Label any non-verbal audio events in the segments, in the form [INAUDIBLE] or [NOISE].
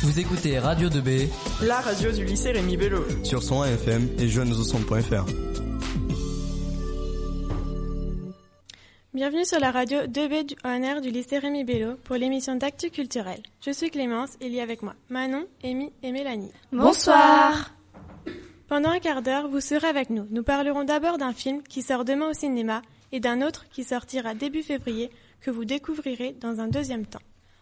Vous écoutez Radio 2B, la radio du lycée Rémi Bello. Sur son FM et jeunesaucentre.fr. Bienvenue sur la radio 2B du ONR du lycée Rémi Bello pour l'émission d'Actu Culturel. Je suis Clémence et il y a avec moi Manon, Amy et Mélanie. Bonsoir Pendant un quart d'heure, vous serez avec nous. Nous parlerons d'abord d'un film qui sort demain au cinéma et d'un autre qui sortira début février que vous découvrirez dans un deuxième temps.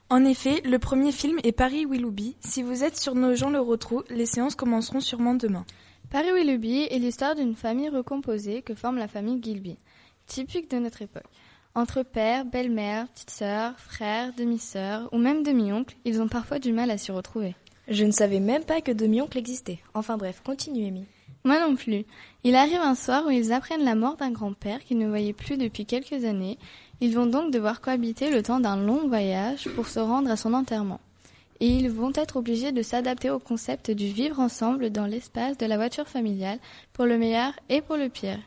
En effet, le premier film est Paris Willoughby. Si vous êtes sur nos gens le retrou, les séances commenceront sûrement demain. Paris Willoughby est l'histoire d'une famille recomposée que forme la famille Gilby, typique de notre époque. Entre père, belle-mère, petite sœur, frère, demi-sœur ou même demi-oncle, ils ont parfois du mal à s'y retrouver. Je ne savais même pas que demi-oncle existait. Enfin bref, continue Amy. Moi non plus. Il arrive un soir où ils apprennent la mort d'un grand-père qu'ils ne voyaient plus depuis quelques années ils vont donc devoir cohabiter le temps d'un long voyage pour se rendre à son enterrement. Et ils vont être obligés de s'adapter au concept du vivre ensemble dans l'espace de la voiture familiale, pour le meilleur et pour le pire.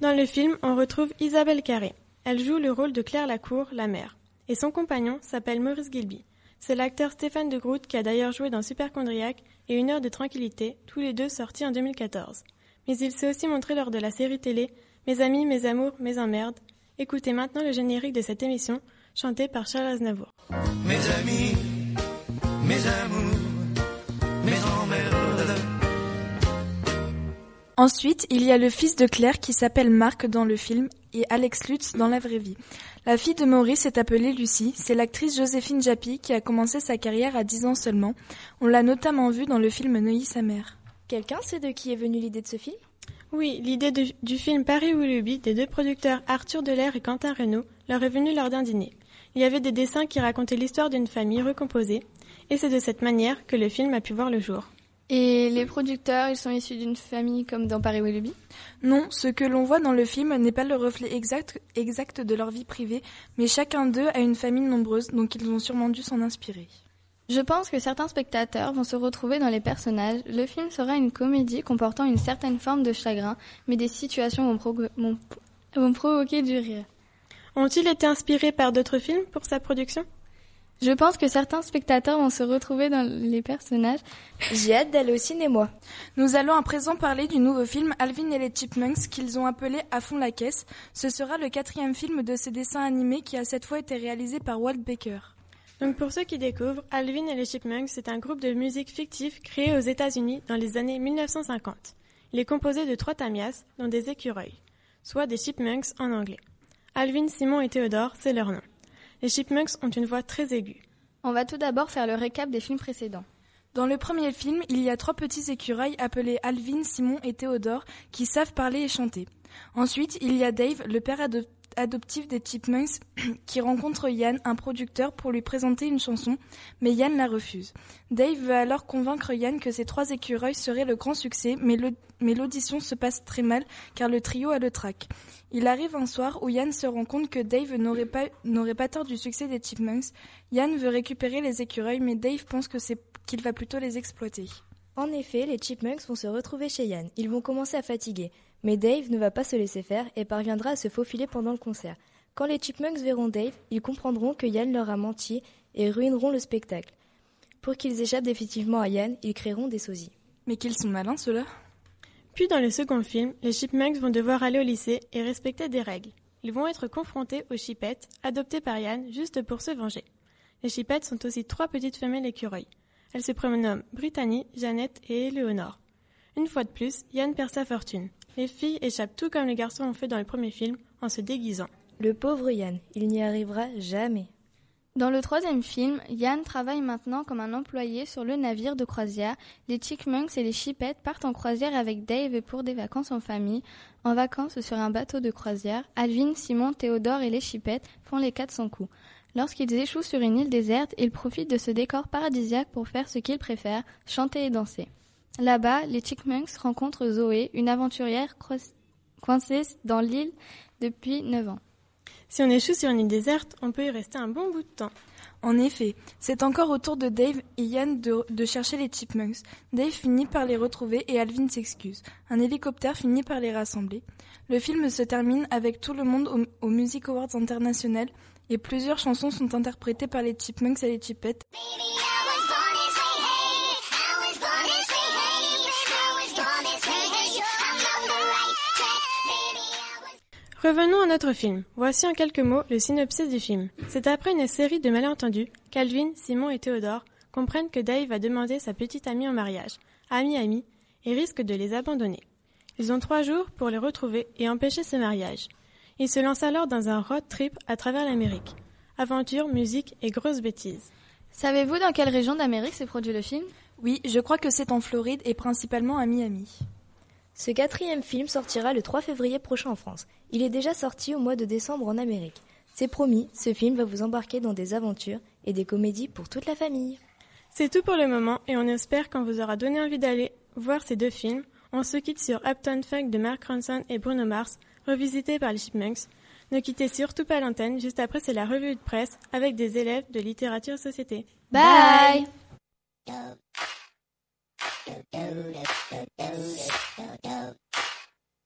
Dans le film, on retrouve Isabelle Carré. Elle joue le rôle de Claire Lacour, la mère. Et son compagnon s'appelle Maurice Gilby. C'est l'acteur Stéphane de Groot qui a d'ailleurs joué dans Superchondriac et Une heure de tranquillité, tous les deux sortis en 2014. Mais il s'est aussi montré lors de la série télé Mes amis, mes amours, mes emmerdes, Écoutez maintenant le générique de cette émission, chanté par Charles Aznavour. Mes amis, mes amours, mes emmerdes. Ensuite, il y a le fils de Claire qui s'appelle Marc dans le film et Alex Lutz dans la vraie vie. La fille de Maurice est appelée Lucie. C'est l'actrice Joséphine Japy qui a commencé sa carrière à 10 ans seulement. On l'a notamment vue dans le film Neuilly sa mère. Quelqu'un sait de qui est venue l'idée de ce film? Oui, l'idée du film Paris Willoughby des deux producteurs Arthur Delair et Quentin Renault leur est venue lors d'un dîner. Il y avait des dessins qui racontaient l'histoire d'une famille recomposée, et c'est de cette manière que le film a pu voir le jour. Et les producteurs, ils sont issus d'une famille comme dans Paris Willoughby? Non, ce que l'on voit dans le film n'est pas le reflet exact, exact de leur vie privée, mais chacun d'eux a une famille nombreuse, donc ils ont sûrement dû s'en inspirer. Je pense que certains spectateurs vont se retrouver dans les personnages. Le film sera une comédie comportant une certaine forme de chagrin, mais des situations vont, provoquer du rire. Ont-ils été inspirés par d'autres films pour sa production? Je pense que certains spectateurs vont se retrouver dans les personnages. J'ai hâte d'aller au cinéma. Nous allons à présent parler du nouveau film Alvin et les Chipmunks qu'ils ont appelé À fond la caisse. Ce sera le quatrième film de ce dessin animé qui a cette fois été réalisé par Walt Baker. Donc pour ceux qui découvrent, Alvin et les Chipmunks, c'est un groupe de musique fictif créé aux États-Unis dans les années 1950. Il est composé de trois tamias, dont des écureuils, soit des chipmunks en anglais. Alvin, Simon et Théodore, c'est leur nom. Les chipmunks ont une voix très aiguë. On va tout d'abord faire le récap des films précédents. Dans le premier film, il y a trois petits écureuils appelés Alvin, Simon et Théodore qui savent parler et chanter. Ensuite, il y a Dave, le père adopté adoptif des Chipmunks [CLEARS THROAT] qui rencontre Yann, un producteur, pour lui présenter une chanson, mais Yann la refuse. Dave veut alors convaincre Yann que ces trois écureuils seraient le grand succès, mais l'audition se passe très mal car le trio a le trac. Il arrive un soir où Yann se rend compte que Dave n'aurait pas, pas tort du succès des Chipmunks. Yann veut récupérer les écureuils, mais Dave pense qu'il va plutôt les exploiter. En effet, les Chipmunks vont se retrouver chez Yann. Ils vont commencer à fatiguer. Mais Dave ne va pas se laisser faire et parviendra à se faufiler pendant le concert. Quand les Chipmunks verront Dave, ils comprendront que Yann leur a menti et ruineront le spectacle. Pour qu'ils échappent définitivement à Yann, ils créeront des sosies. Mais qu'ils sont malins, ceux-là? Puis dans le second film, les Chipmunks vont devoir aller au lycée et respecter des règles. Ils vont être confrontés aux chipettes, adoptées par Yann, juste pour se venger. Les chipettes sont aussi trois petites femelles écureuils. Elles se prénomment Brittany, Jeannette et Éléonore. Une fois de plus, Yann perd sa fortune. Les filles échappent tout comme les garçons ont fait dans le premier film, en se déguisant. Le pauvre Yann, il n'y arrivera jamais. Dans le troisième film, Yann travaille maintenant comme un employé sur le navire de croisière. Les Chickmunks et les Chipettes partent en croisière avec Dave pour des vacances en famille. En vacances sur un bateau de croisière, Alvin, Simon, Théodore et les Chipettes font les 400 coups. Lorsqu'ils échouent sur une île déserte, ils profitent de ce décor paradisiaque pour faire ce qu'ils préfèrent, chanter et danser. Là-bas, les Chickmunks rencontrent Zoé, une aventurière coincée dans l'île depuis 9 ans. Si on échoue sur une île déserte, on peut y rester un bon bout de temps. En effet, c'est encore au tour de Dave et Yann de, chercher les Chipmunks. Dave finit par les retrouver et Alvin s'excuse. Un hélicoptère finit par les rassembler. Le film se termine avec tout le monde au, Music Awards International et plusieurs chansons sont interprétées par les Chipmunks et les Chipettes. Revenons à notre film. Voici en quelques mots le synopsis du film. C'est après une série de malentendus qu'Alvin, Simon et Théodore comprennent que Dave va demander sa petite amie en mariage, ami-ami, et risque de les abandonner. Ils ont trois jours pour les retrouver et empêcher ce mariage. Ils se lancent alors dans un road trip à travers l'Amérique. Aventure, musique et grosses bêtises. Savez-vous dans quelle région d'Amérique s'est produit le film? Oui, je crois que c'est en Floride et principalement à Miami. Ce quatrième film sortira le 3 février prochain en France. Il est déjà sorti au mois de décembre en Amérique. C'est promis, ce film va vous embarquer dans des aventures et des comédies pour toute la famille. C'est tout pour le moment et on espère qu'on vous aura donné envie d'aller voir ces deux films. On se quitte sur Upton Funk de Mark Ronson et Bruno Mars, revisité par les Chipmunks. Ne quittez surtout pas l'antenne, juste après c'est la revue de presse avec des élèves de littérature société. Bye. do do do